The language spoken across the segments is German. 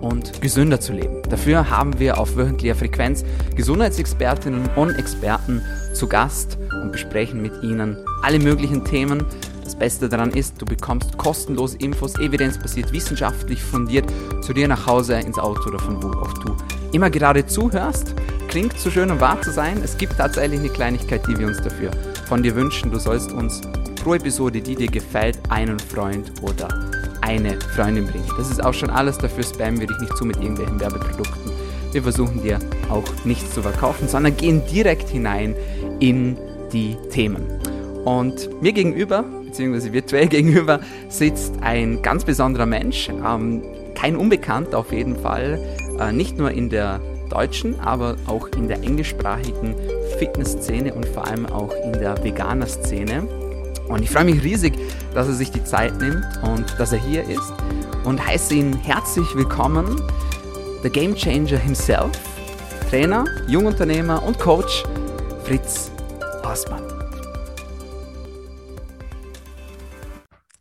und gesünder zu leben. Dafür haben wir auf wöchentlicher Frequenz Gesundheitsexpertinnen und Experten zu Gast und besprechen mit ihnen alle möglichen Themen. Das Beste daran ist, du bekommst kostenlose Infos, evidenzbasiert, wissenschaftlich fundiert zu dir nach Hause, ins Auto oder von wo auch du immer gerade zuhörst. Klingt zu schön, um wahr zu sein. Es gibt tatsächlich eine Kleinigkeit, die wir uns dafür von dir wünschen. Du sollst uns pro Episode, die dir gefällt, einen Freund oder eine Freundin bringen. Das ist auch schon alles. Dafür spammen wir dich nicht zu mit irgendwelchen Werbeprodukten. Wir versuchen dir auch nichts zu verkaufen, sondern gehen direkt hinein in die Themen. Und mir gegenüber, beziehungsweise virtuell gegenüber, sitzt ein ganz besonderer Mensch, ähm, kein Unbekannt auf jeden Fall, äh, nicht nur in der deutschen, aber auch in der englischsprachigen Fitnessszene und vor allem auch in der Veganer-Szene. Und ich freue mich riesig, dass er sich die Zeit nimmt und dass er hier ist und heiße ihn herzlich willkommen, der Game Changer himself, Trainer, Jungunternehmer und Coach Fritz Horstmann.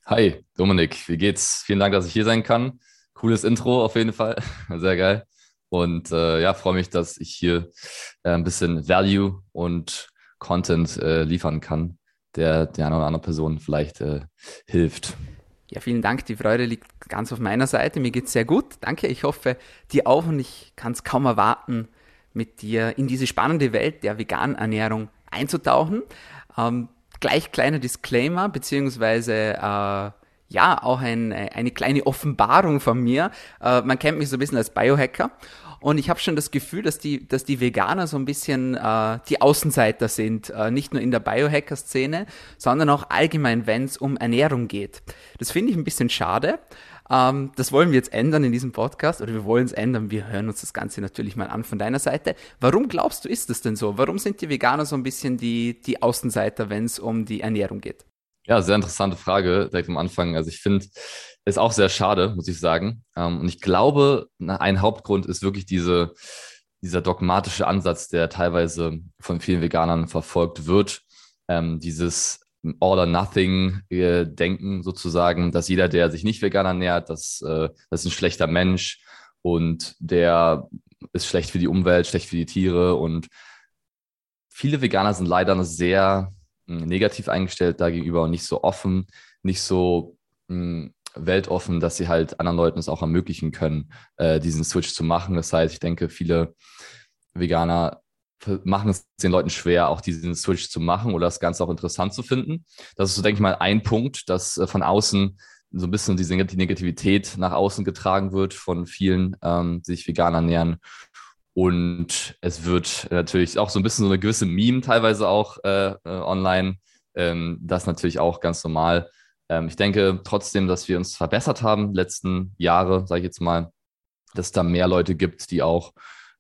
Hi, Dominik, wie geht's? Vielen Dank, dass ich hier sein kann. Cooles Intro auf jeden Fall, sehr geil. Und äh, ja, freue mich, dass ich hier äh, ein bisschen Value und Content äh, liefern kann der der einer oder anderen Person vielleicht äh, hilft. Ja, vielen Dank. Die Freude liegt ganz auf meiner Seite. Mir geht es sehr gut. Danke. Ich hoffe, dir auch und ich kann es kaum erwarten, mit dir in diese spannende Welt der veganen Ernährung einzutauchen. Ähm, gleich kleiner Disclaimer, beziehungsweise äh, ja, auch ein, eine kleine Offenbarung von mir. Äh, man kennt mich so ein bisschen als Biohacker und ich habe schon das Gefühl, dass die, dass die Veganer so ein bisschen äh, die Außenseiter sind, äh, nicht nur in der Biohacker-Szene, sondern auch allgemein, wenn es um Ernährung geht. Das finde ich ein bisschen schade. Ähm, das wollen wir jetzt ändern in diesem Podcast oder wir wollen es ändern. Wir hören uns das Ganze natürlich mal an von deiner Seite. Warum glaubst du, ist das denn so? Warum sind die Veganer so ein bisschen die, die Außenseiter, wenn es um die Ernährung geht? Ja, sehr interessante Frage direkt am Anfang. Also ich finde, ist auch sehr schade, muss ich sagen. Ähm, und ich glaube, ein Hauptgrund ist wirklich diese, dieser dogmatische Ansatz, der teilweise von vielen Veganern verfolgt wird. Ähm, dieses All or Nothing Denken sozusagen, dass jeder, der sich nicht vegan ernährt, das, äh, das ist ein schlechter Mensch und der ist schlecht für die Umwelt, schlecht für die Tiere und viele Veganer sind leider sehr negativ eingestellt dagegenüber und nicht so offen, nicht so mh, weltoffen, dass sie halt anderen Leuten es auch ermöglichen können, äh, diesen Switch zu machen. Das heißt, ich denke, viele Veganer machen es den Leuten schwer, auch diesen Switch zu machen oder das Ganze auch interessant zu finden. Das ist so, denke ich mal, ein Punkt, dass äh, von außen so ein bisschen diese Negativität nach außen getragen wird von vielen, ähm, die sich vegan ernähren. Und es wird natürlich auch so ein bisschen so eine gewisse Meme teilweise auch äh, äh, online. Ähm, das natürlich auch ganz normal. Ähm, ich denke trotzdem, dass wir uns verbessert haben letzten Jahre, sage ich jetzt mal, dass es da mehr Leute gibt, die auch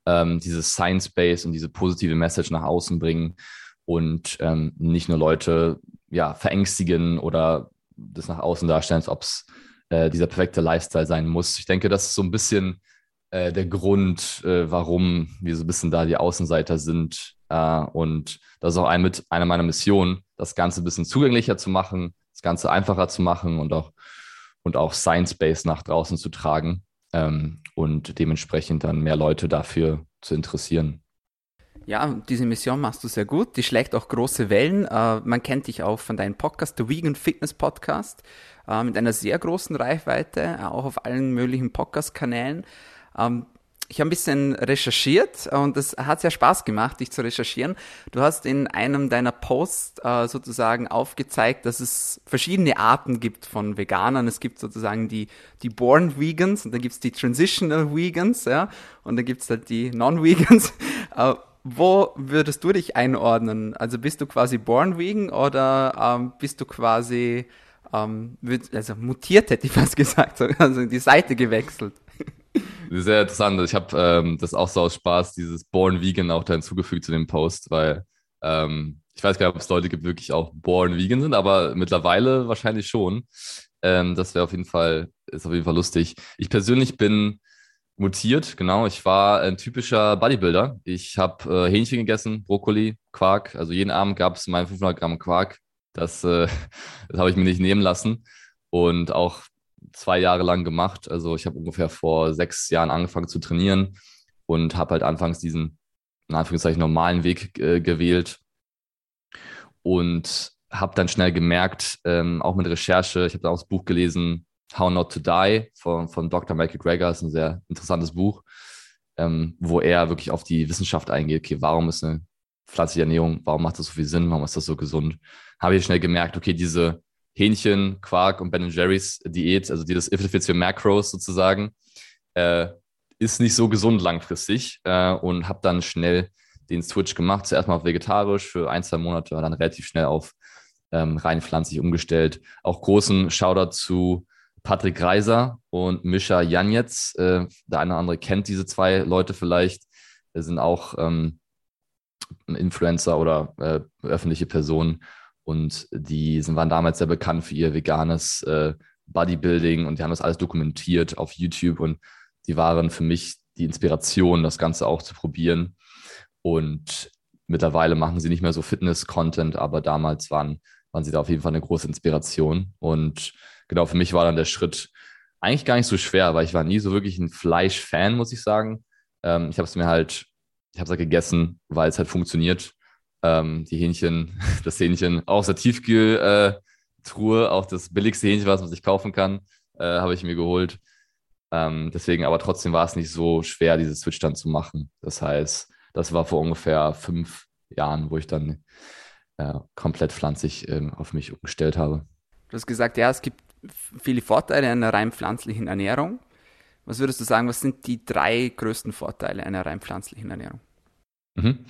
ähm, dieses Science-Base und diese positive Message nach außen bringen und ähm, nicht nur Leute ja, verängstigen oder das nach außen darstellen, als ob es äh, dieser perfekte Lifestyle sein muss. Ich denke, das ist so ein bisschen äh, der Grund, äh, warum wir so ein bisschen da die Außenseiter sind. Äh, und das ist auch ein, mit einer meiner Missionen, das Ganze ein bisschen zugänglicher zu machen, das Ganze einfacher zu machen und auch, und auch Science-Based nach draußen zu tragen ähm, und dementsprechend dann mehr Leute dafür zu interessieren. Ja, diese Mission machst du sehr gut. Die schlägt auch große Wellen. Äh, man kennt dich auch von deinem Podcast, der Vegan Fitness Podcast, äh, mit einer sehr großen Reichweite, auch auf allen möglichen Podcast-Kanälen. Ähm, ich habe ein bisschen recherchiert und es hat sehr Spaß gemacht, dich zu recherchieren. Du hast in einem deiner Posts äh, sozusagen aufgezeigt, dass es verschiedene Arten gibt von Veganern. Es gibt sozusagen die, die Born Vegans und dann gibt's die Transitional Vegans, ja, und dann gibt's halt die Non-Vegans. Äh, wo würdest du dich einordnen? Also bist du quasi Born Vegan oder ähm, bist du quasi, ähm, also mutiert hätte ich fast gesagt, also die Seite gewechselt? Sehr interessant. Ich habe ähm, das auch so aus Spaß, dieses Born Vegan auch da hinzugefügt zu dem Post, weil ähm, ich weiß gar nicht, ob es Leute gibt, die wirklich auch born vegan sind, aber mittlerweile wahrscheinlich schon. Ähm, das wäre auf jeden Fall, ist auf jeden Fall lustig. Ich persönlich bin mutiert, genau. Ich war ein typischer Bodybuilder. Ich habe äh, Hähnchen gegessen, Brokkoli, Quark. Also jeden Abend gab es mein 500 Gramm Quark. Das, äh, das habe ich mir nicht nehmen lassen. Und auch zwei Jahre lang gemacht. Also ich habe ungefähr vor sechs Jahren angefangen zu trainieren und habe halt anfangs diesen, in Anführungszeichen, normalen Weg äh, gewählt. Und habe dann schnell gemerkt, ähm, auch mit Recherche, ich habe da auch das Buch gelesen, How Not to Die von, von Dr. Michael Greger, ist ein sehr interessantes Buch, ähm, wo er wirklich auf die Wissenschaft eingeht. Okay, warum ist eine pflanzliche Ernährung, warum macht das so viel Sinn, warum ist das so gesund? Habe ich schnell gemerkt, okay, diese Hähnchen, Quark und Ben Jerry's Diät, also dieses If It Macros sozusagen, äh, ist nicht so gesund langfristig äh, und habe dann schnell den Switch gemacht. Zuerst mal auf vegetarisch für ein, zwei Monate, dann relativ schnell auf ähm, rein pflanzlich umgestellt. Auch großen Shoutout zu Patrick Reiser und Mischa Janetz. Äh, der eine oder andere kennt diese zwei Leute vielleicht. Wir sind auch ähm, Influencer oder äh, öffentliche Personen und die sind, waren damals sehr bekannt für ihr veganes äh, Bodybuilding und die haben das alles dokumentiert auf YouTube und die waren für mich die Inspiration, das Ganze auch zu probieren. Und mittlerweile machen sie nicht mehr so Fitness-Content, aber damals waren, waren sie da auf jeden Fall eine große Inspiration. Und genau, für mich war dann der Schritt eigentlich gar nicht so schwer, weil ich war nie so wirklich ein Fleisch-Fan, muss ich sagen. Ähm, ich habe es mir halt, ich habe es halt gegessen, weil es halt funktioniert. Ähm, die Hähnchen, das Hähnchen aus der Tiefkühltruhe, auch das billigste Hähnchen, was man sich kaufen kann, äh, habe ich mir geholt. Ähm, deswegen, aber trotzdem war es nicht so schwer, dieses Switch dann zu machen. Das heißt, das war vor ungefähr fünf Jahren, wo ich dann äh, komplett pflanzlich äh, auf mich umgestellt habe. Du hast gesagt, ja, es gibt viele Vorteile einer rein pflanzlichen Ernährung. Was würdest du sagen, was sind die drei größten Vorteile einer rein pflanzlichen Ernährung? Mhm.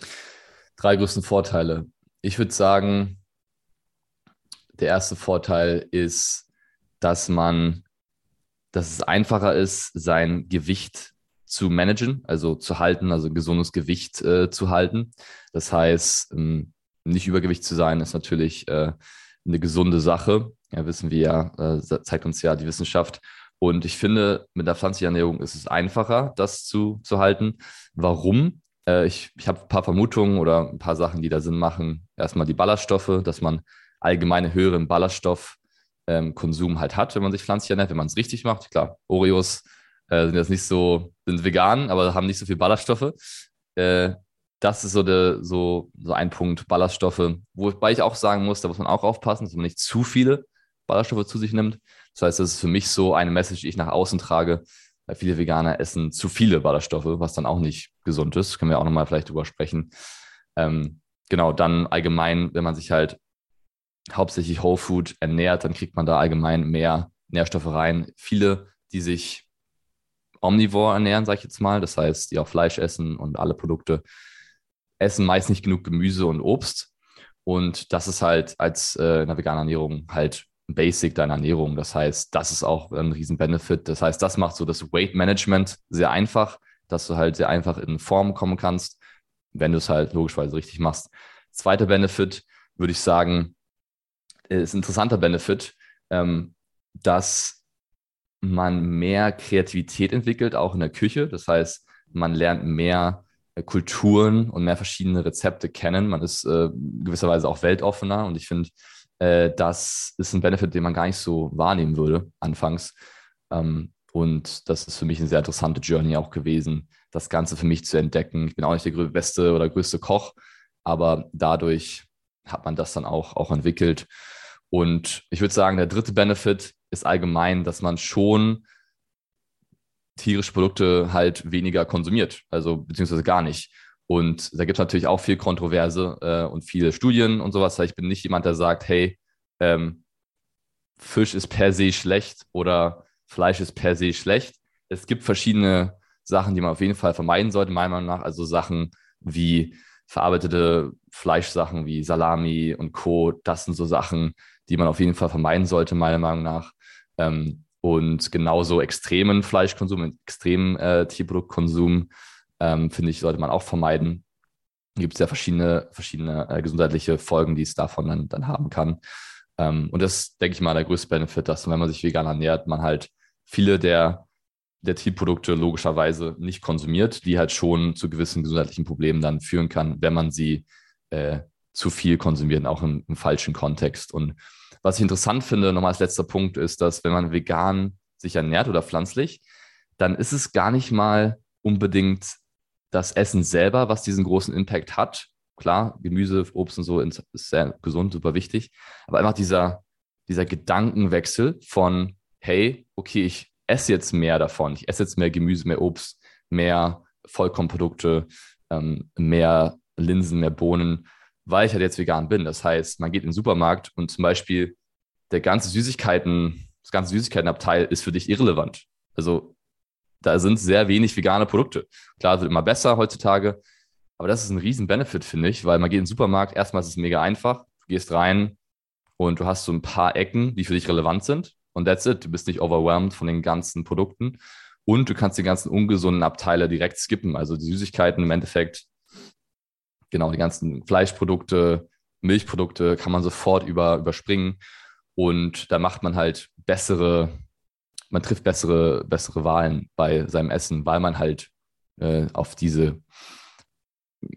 Drei größten Vorteile. Ich würde sagen, der erste Vorteil ist, dass man, dass es einfacher ist, sein Gewicht zu managen, also zu halten, also gesundes Gewicht äh, zu halten. Das heißt, ähm, nicht Übergewicht zu sein, ist natürlich äh, eine gesunde Sache. Ja, wissen wir ja, äh, zeigt uns ja die Wissenschaft. Und ich finde, mit der pflanzlichen Ernährung ist es einfacher, das zu, zu halten. Warum? Äh, ich ich habe ein paar Vermutungen oder ein paar Sachen, die da Sinn machen. Erstmal die Ballaststoffe, dass man allgemeine höheren Ballaststoffkonsum ähm, halt hat, wenn man sich pflanzlich ernährt, wenn man es richtig macht. Klar, Oreos äh, sind jetzt nicht so, sind vegan, aber haben nicht so viel Ballaststoffe. Äh, das ist so, der, so, so ein Punkt, Ballaststoffe. Wobei ich auch sagen muss, da muss man auch aufpassen, dass man nicht zu viele Ballaststoffe zu sich nimmt. Das heißt, das ist für mich so eine Message, die ich nach außen trage, weil viele Veganer essen zu viele Ballaststoffe, was dann auch nicht gesund ist. Können wir auch nochmal vielleicht drüber sprechen. Ähm, genau, dann allgemein, wenn man sich halt hauptsächlich Whole Food ernährt, dann kriegt man da allgemein mehr Nährstoffe rein. Viele, die sich omnivore ernähren, sage ich jetzt mal, das heißt, die auch Fleisch essen und alle Produkte essen meist nicht genug Gemüse und Obst. Und das ist halt als äh, in der veganen Ernährung halt Basic deiner Ernährung. Das heißt, das ist auch ein riesen Benefit. Das heißt, das macht so das Weight Management sehr einfach, dass du halt sehr einfach in Form kommen kannst, wenn du es halt logischerweise richtig machst. Zweiter Benefit würde ich sagen, ist ein interessanter Benefit, ähm, dass man mehr Kreativität entwickelt, auch in der Küche. Das heißt, man lernt mehr äh, Kulturen und mehr verschiedene Rezepte kennen. Man ist äh, gewisserweise auch weltoffener und ich finde, äh, das ist ein Benefit, den man gar nicht so wahrnehmen würde anfangs. Ähm, und das ist für mich eine sehr interessante Journey auch gewesen, das Ganze für mich zu entdecken. Ich bin auch nicht der beste oder größte Koch, aber dadurch hat man das dann auch, auch entwickelt. Und ich würde sagen, der dritte Benefit ist allgemein, dass man schon tierische Produkte halt weniger konsumiert, also beziehungsweise gar nicht. Und da gibt es natürlich auch viel Kontroverse äh, und viele Studien und sowas. Ich bin nicht jemand, der sagt, hey, ähm, Fisch ist per se schlecht oder Fleisch ist per se schlecht. Es gibt verschiedene Sachen, die man auf jeden Fall vermeiden sollte, meiner Meinung nach. Also Sachen wie verarbeitete Fleischsachen wie Salami und Co. Das sind so Sachen, die man auf jeden Fall vermeiden sollte, meiner Meinung nach. Ähm, und genauso extremen Fleischkonsum, extremen äh, Tierproduktkonsum, ähm, finde ich, sollte man auch vermeiden. gibt es ja verschiedene, verschiedene äh, gesundheitliche Folgen, die es davon dann, dann haben kann. Ähm, und das, denke ich mal, der größte Benefit, dass wenn man sich vegan ernährt, man halt viele der, der Tierprodukte logischerweise nicht konsumiert, die halt schon zu gewissen gesundheitlichen Problemen dann führen kann, wenn man sie äh, zu viel konsumiert, auch im, im falschen Kontext. Und was ich interessant finde, nochmal als letzter Punkt, ist, dass wenn man vegan sich ernährt oder pflanzlich, dann ist es gar nicht mal unbedingt das Essen selber, was diesen großen Impact hat. Klar, Gemüse, Obst und so ist sehr gesund, super wichtig. Aber einfach dieser, dieser Gedankenwechsel von, hey, okay, ich esse jetzt mehr davon. Ich esse jetzt mehr Gemüse, mehr Obst, mehr Vollkornprodukte, ähm, mehr Linsen, mehr Bohnen, weil ich halt jetzt vegan bin. Das heißt, man geht in den Supermarkt und zum Beispiel der ganze Süßigkeiten, das ganze Süßigkeitenabteil ist für dich irrelevant. Also da sind sehr wenig vegane Produkte. Klar, wird immer besser heutzutage, aber das ist ein riesen Benefit, finde ich, weil man geht in den Supermarkt, erstmal ist es mega einfach, du gehst rein und du hast so ein paar Ecken, die für dich relevant sind und that's it. Du bist nicht overwhelmed von den ganzen Produkten und du kannst die ganzen ungesunden Abteile direkt skippen, also die Süßigkeiten im Endeffekt, genau, die ganzen Fleischprodukte, Milchprodukte kann man sofort über, überspringen und da macht man halt bessere man trifft bessere, bessere Wahlen bei seinem Essen, weil man halt äh, auf diese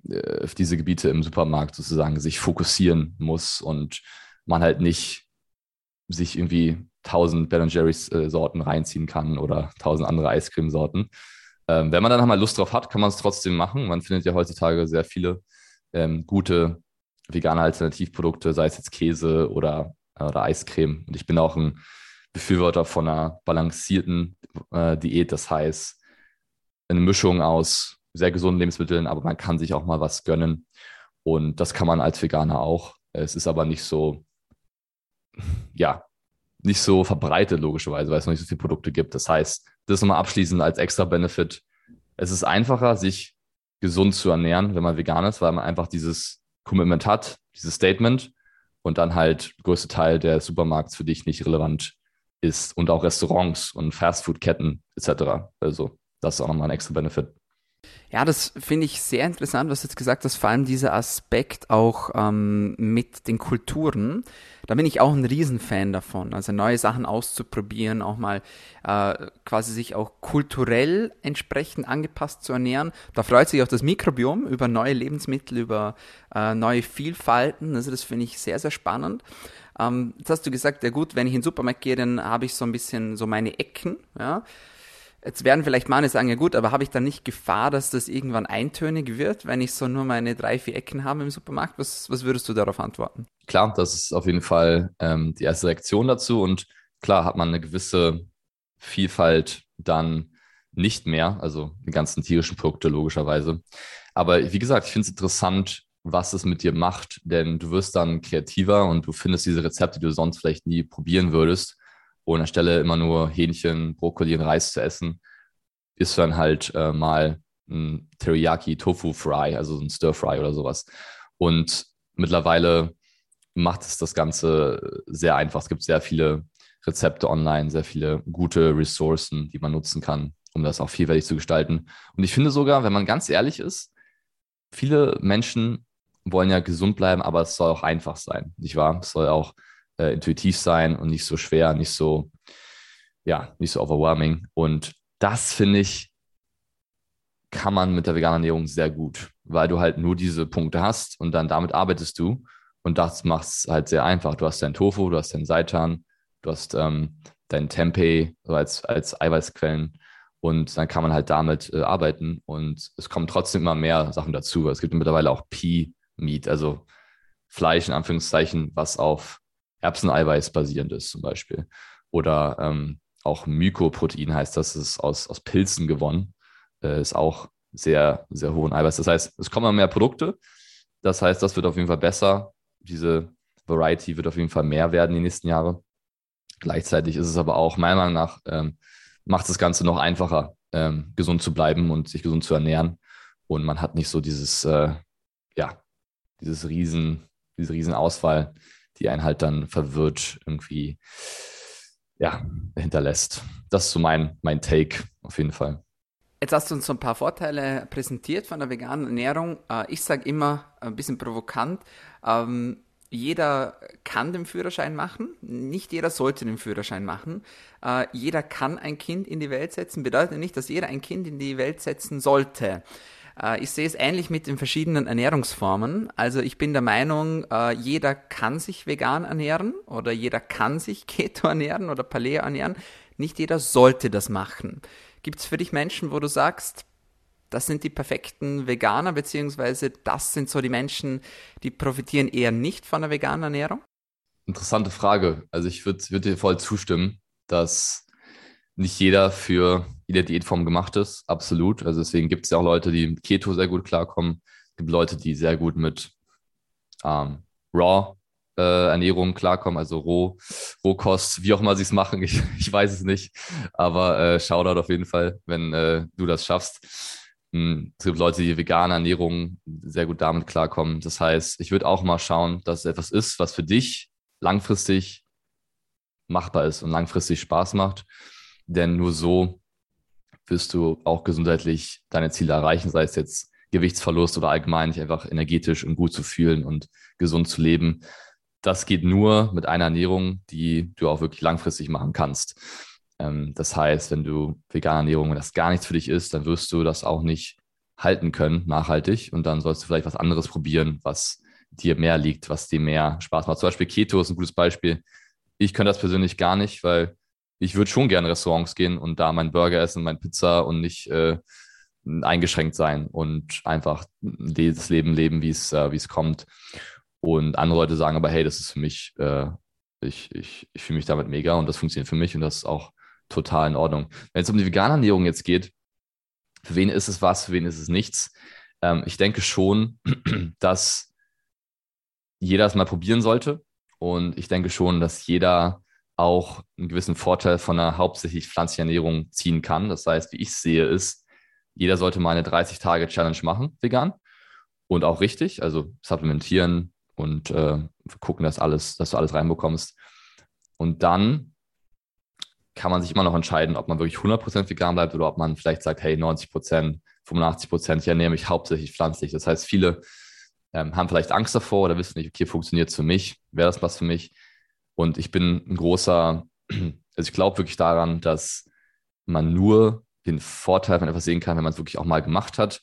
äh, auf diese Gebiete im Supermarkt sozusagen sich fokussieren muss und man halt nicht sich irgendwie tausend Ben Jerry's äh, Sorten reinziehen kann oder tausend andere Eiscreme-Sorten. Ähm, wenn man dann mal Lust drauf hat, kann man es trotzdem machen. Man findet ja heutzutage sehr viele ähm, gute vegane Alternativprodukte, sei es jetzt Käse oder, oder Eiscreme. Und ich bin auch ein Befürworter von einer balancierten äh, Diät. Das heißt, eine Mischung aus sehr gesunden Lebensmitteln, aber man kann sich auch mal was gönnen. Und das kann man als Veganer auch. Es ist aber nicht so, ja, nicht so verbreitet, logischerweise, weil es noch nicht so viele Produkte gibt. Das heißt, das nochmal abschließend als extra Benefit. Es ist einfacher, sich gesund zu ernähren, wenn man vegan ist, weil man einfach dieses Commitment hat, dieses Statement und dann halt der größte Teil der Supermarkts für dich nicht relevant ist und auch Restaurants und Fastfood-Ketten etc. Also das ist auch nochmal ein extra Benefit. Ja, das finde ich sehr interessant, was du jetzt gesagt hast, vor allem dieser Aspekt auch ähm, mit den Kulturen. Da bin ich auch ein Riesenfan davon, also neue Sachen auszuprobieren, auch mal äh, quasi sich auch kulturell entsprechend angepasst zu ernähren. Da freut sich auch das Mikrobiom über neue Lebensmittel, über äh, neue Vielfalten. Also das finde ich sehr, sehr spannend. Ähm, jetzt hast du gesagt, ja gut, wenn ich in den Supermarkt gehe, dann habe ich so ein bisschen so meine Ecken, ja. Jetzt werden vielleicht manche sagen, ja gut, aber habe ich dann nicht Gefahr, dass das irgendwann eintönig wird, wenn ich so nur meine drei, vier Ecken habe im Supermarkt? Was, was würdest du darauf antworten? Klar, das ist auf jeden Fall ähm, die erste Reaktion dazu und klar hat man eine gewisse Vielfalt dann nicht mehr, also die ganzen tierischen Produkte logischerweise. Aber wie gesagt, ich finde es interessant, was es mit dir macht, denn du wirst dann kreativer und du findest diese Rezepte, die du sonst vielleicht nie probieren würdest. Und anstelle immer nur Hähnchen, Brokkoli und Reis zu essen, isst du dann halt äh, mal ein Teriyaki Tofu Fry, also ein Stir Fry oder sowas. Und mittlerweile macht es das Ganze sehr einfach. Es gibt sehr viele Rezepte online, sehr viele gute Ressourcen, die man nutzen kann, um das auch vielfältig zu gestalten. Und ich finde sogar, wenn man ganz ehrlich ist, viele Menschen wollen ja gesund bleiben, aber es soll auch einfach sein, nicht wahr? Es soll auch äh, intuitiv sein und nicht so schwer, nicht so, ja, nicht so overwhelming. Und das finde ich, kann man mit der veganen Ernährung sehr gut, weil du halt nur diese Punkte hast und dann damit arbeitest du. Und das macht es halt sehr einfach. Du hast dein Tofu, du hast dein Seitan, du hast ähm, dein Tempeh als, als Eiweißquellen und dann kann man halt damit äh, arbeiten und es kommen trotzdem immer mehr Sachen dazu. Es gibt mittlerweile auch Pea Meat, also Fleisch in Anführungszeichen, was auf Erbseneiweiß basierend ist zum Beispiel. Oder ähm, auch Mykoprotein heißt das, ist aus, aus Pilzen gewonnen, äh, ist auch sehr, sehr hohen Eiweiß. Das heißt, es kommen mehr Produkte. Das heißt, das wird auf jeden Fall besser. Diese Variety wird auf jeden Fall mehr werden die nächsten Jahre. Gleichzeitig ist es aber auch, meiner Meinung nach, ähm, macht das Ganze noch einfacher, ähm, gesund zu bleiben und sich gesund zu ernähren. Und man hat nicht so dieses, äh, ja, dieses riesen, diese riesen Auswahl, die einen halt dann verwirrt irgendwie ja, hinterlässt. Das ist so mein, mein Take auf jeden Fall. Jetzt hast du uns so ein paar Vorteile präsentiert von der veganen Ernährung. Äh, ich sage immer ein bisschen provokant, ähm, jeder kann den Führerschein machen, nicht jeder sollte den Führerschein machen. Äh, jeder kann ein Kind in die Welt setzen, bedeutet nicht, dass jeder ein Kind in die Welt setzen sollte. Äh, ich sehe es ähnlich mit den verschiedenen Ernährungsformen. Also ich bin der Meinung, äh, jeder kann sich vegan ernähren oder jeder kann sich Keto ernähren oder Paleo ernähren. Nicht jeder sollte das machen. Gibt es für dich Menschen, wo du sagst, das sind die perfekten Veganer, beziehungsweise das sind so die Menschen, die profitieren eher nicht von der veganen Ernährung? Interessante Frage. Also ich würde würd dir voll zustimmen, dass nicht jeder für jede Diätform gemacht ist. Absolut. Also deswegen gibt es ja auch Leute, die mit Keto sehr gut klarkommen. Es gibt Leute, die sehr gut mit ähm, Raw äh, Ernährung klarkommen, also Roh, Rohkost, wie auch immer sie es machen, ich, ich weiß es nicht. Aber äh, Shoutout auf jeden Fall, wenn äh, du das schaffst. Hm, es gibt Leute, die vegane Ernährung sehr gut damit klarkommen. Das heißt, ich würde auch mal schauen, dass es etwas ist, was für dich langfristig machbar ist und langfristig Spaß macht. Denn nur so wirst du auch gesundheitlich deine Ziele erreichen, sei es jetzt Gewichtsverlust oder allgemein dich einfach energetisch und gut zu fühlen und gesund zu leben. Das geht nur mit einer Ernährung, die du auch wirklich langfristig machen kannst. Ähm, das heißt, wenn du vegane Ernährung, wenn das gar nichts für dich ist, dann wirst du das auch nicht halten können, nachhaltig. Und dann sollst du vielleicht was anderes probieren, was dir mehr liegt, was dir mehr Spaß macht. Zum Beispiel Keto ist ein gutes Beispiel. Ich könnte das persönlich gar nicht, weil ich würde schon gerne Restaurants gehen und da meinen Burger essen, mein Pizza und nicht äh, eingeschränkt sein und einfach das Leben leben, wie es, äh, wie es kommt. Und andere Leute sagen aber, hey, das ist für mich, äh, ich, ich, ich fühle mich damit mega und das funktioniert für mich und das ist auch total in Ordnung. Wenn es um die vegane Ernährung jetzt geht, für wen ist es was, für wen ist es nichts? Ähm, ich denke schon, dass jeder es mal probieren sollte. Und ich denke schon, dass jeder auch einen gewissen Vorteil von einer hauptsächlich pflanzlichen Ernährung ziehen kann. Das heißt, wie ich sehe, ist, jeder sollte mal eine 30-Tage-Challenge machen, vegan. Und auch richtig, also supplementieren und äh, gucken, dass, alles, dass du alles reinbekommst. Und dann kann man sich immer noch entscheiden, ob man wirklich 100% vegan bleibt oder ob man vielleicht sagt, hey, 90%, 85%, ich ernähre mich hauptsächlich pflanzlich. Das heißt, viele ähm, haben vielleicht Angst davor oder wissen nicht, okay, funktioniert es für mich, wäre das was für mich? Und ich bin ein großer, also ich glaube wirklich daran, dass man nur den Vorteil von etwas sehen kann, wenn man es wirklich auch mal gemacht hat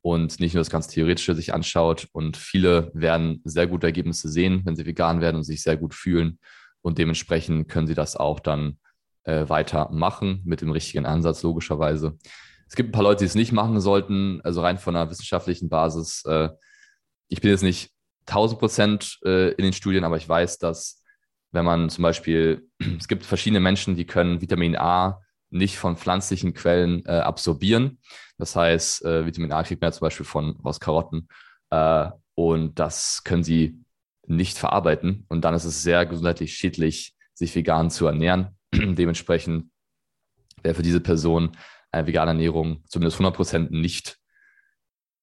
und nicht nur das ganz Theoretische sich anschaut. Und viele werden sehr gute Ergebnisse sehen, wenn sie vegan werden und sich sehr gut fühlen. Und dementsprechend können sie das auch dann äh, weitermachen mit dem richtigen Ansatz, logischerweise. Es gibt ein paar Leute, die es nicht machen sollten, also rein von einer wissenschaftlichen Basis. Äh, ich bin jetzt nicht 1000 Prozent äh, in den Studien, aber ich weiß, dass wenn man zum Beispiel, es gibt verschiedene Menschen, die können Vitamin A nicht von pflanzlichen Quellen äh, absorbieren. Das heißt, äh, Vitamin A kriegt man ja zum Beispiel von aus Karotten äh, und das können sie nicht verarbeiten und dann ist es sehr gesundheitlich schädlich, sich vegan zu ernähren. Dementsprechend wäre für diese Person eine vegane Ernährung zumindest 100% nicht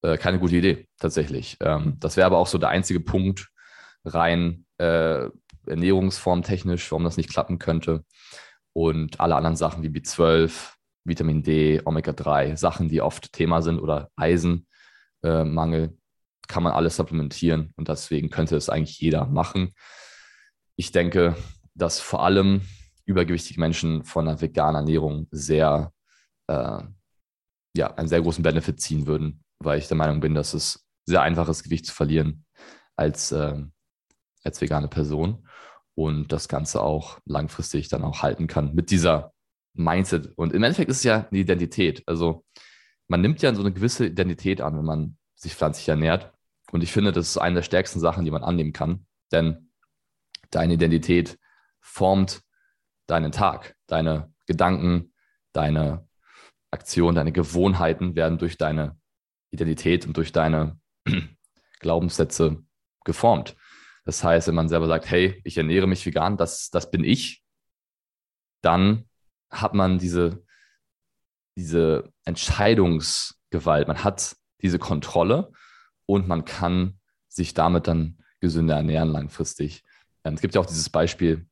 äh, keine gute Idee tatsächlich. Ähm, das wäre aber auch so der einzige Punkt rein äh, ernährungsformtechnisch, warum das nicht klappen könnte. Und alle anderen Sachen wie B12, Vitamin D, Omega-3, Sachen, die oft Thema sind oder Eisenmangel, äh, kann man alles supplementieren und deswegen könnte es eigentlich jeder machen. Ich denke, dass vor allem übergewichtige Menschen von einer veganen Ernährung sehr, äh, ja, einen sehr großen Benefit ziehen würden, weil ich der Meinung bin, dass es sehr einfach ist, Gewicht zu verlieren als, äh, als vegane Person und das Ganze auch langfristig dann auch halten kann mit dieser Mindset. Und im Endeffekt ist es ja eine Identität. Also man nimmt ja so eine gewisse Identität an, wenn man sich pflanzlich ernährt. Und ich finde, das ist eine der stärksten Sachen, die man annehmen kann. Denn deine Identität formt deinen Tag. Deine Gedanken, deine Aktionen, deine Gewohnheiten werden durch deine Identität und durch deine Glaubenssätze geformt. Das heißt, wenn man selber sagt, hey, ich ernähre mich vegan, das, das bin ich, dann hat man diese, diese Entscheidungsgewalt, man hat diese Kontrolle und man kann sich damit dann gesünder ernähren langfristig. Ähm, es gibt ja auch dieses Beispiel,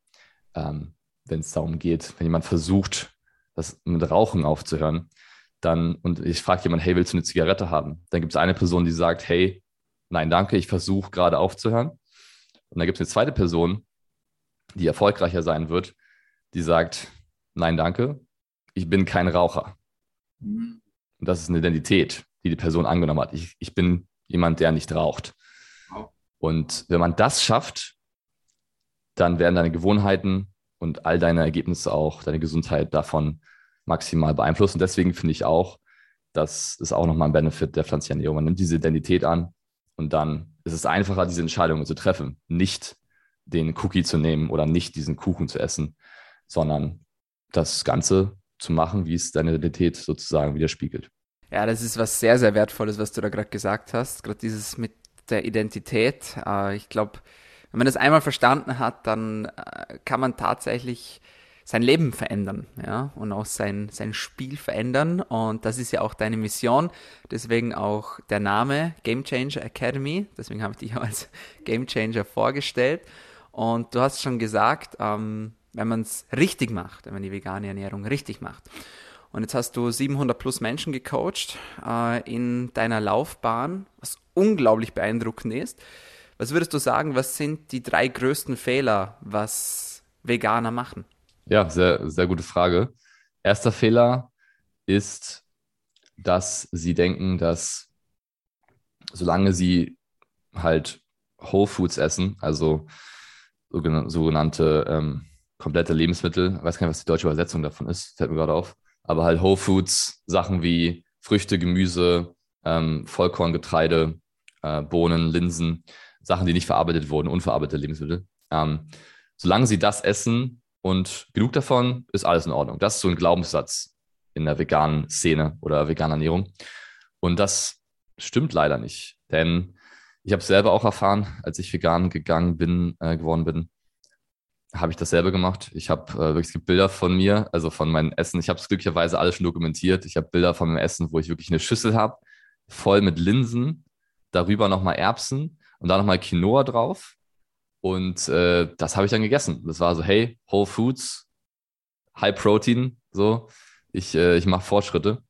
ähm, wenn es darum geht, wenn jemand versucht, das mit Rauchen aufzuhören, dann, und ich frage jemanden, hey, willst du eine Zigarette haben? Dann gibt es eine Person, die sagt, hey, nein, danke, ich versuche gerade aufzuhören. Und dann gibt es eine zweite Person, die erfolgreicher sein wird, die sagt, nein, danke, ich bin kein Raucher. Mhm. Und das ist eine Identität, die die Person angenommen hat. Ich, ich bin jemand, der nicht raucht. Und wenn man das schafft, dann werden deine Gewohnheiten und all deine Ergebnisse auch, deine Gesundheit davon maximal beeinflusst. Und deswegen finde ich auch, das ist auch nochmal ein Benefit der pflanzlichen Ernährung. Man nimmt diese Identität an und dann ist es einfacher, diese Entscheidungen zu treffen. Nicht den Cookie zu nehmen oder nicht diesen Kuchen zu essen, sondern das Ganze zu machen, wie es deine Identität sozusagen widerspiegelt. Ja, das ist was sehr, sehr Wertvolles, was du da gerade gesagt hast. Gerade dieses mit der Identität. Äh, ich glaube, wenn man das einmal verstanden hat, dann äh, kann man tatsächlich sein Leben verändern, ja, und auch sein, sein Spiel verändern. Und das ist ja auch deine Mission. Deswegen auch der Name Game Changer Academy. Deswegen habe ich dich als Game Changer vorgestellt. Und du hast schon gesagt, ähm, wenn man es richtig macht, wenn man die vegane Ernährung richtig macht. Und jetzt hast du 700 plus Menschen gecoacht äh, in deiner Laufbahn, was unglaublich beeindruckend ist. Was würdest du sagen, was sind die drei größten Fehler, was Veganer machen? Ja, sehr, sehr gute Frage. Erster Fehler ist, dass sie denken, dass solange sie halt Whole Foods essen, also sogenannte ähm, komplette Lebensmittel, ich weiß gar nicht, was die deutsche Übersetzung davon ist, fällt mir gerade auf, aber halt Whole Foods, Sachen wie Früchte, Gemüse, ähm, Vollkorngetreide, äh, Bohnen, Linsen, Sachen, die nicht verarbeitet wurden, unverarbeitete Lebensmittel. Ähm, solange sie das essen und genug davon, ist alles in Ordnung. Das ist so ein Glaubenssatz in der veganen Szene oder veganen Ernährung. Und das stimmt leider nicht, denn ich habe selber auch erfahren, als ich vegan gegangen bin, äh, geworden bin, habe ich dasselbe gemacht. Ich habe äh, wirklich Bilder von mir, also von meinem Essen. Ich habe es glücklicherweise alles schon dokumentiert. Ich habe Bilder von meinem Essen, wo ich wirklich eine Schüssel habe, voll mit Linsen, darüber nochmal Erbsen und da nochmal Quinoa drauf. Und äh, das habe ich dann gegessen. Das war so, hey, Whole Foods, High Protein, so. Ich, äh, ich mache Fortschritte.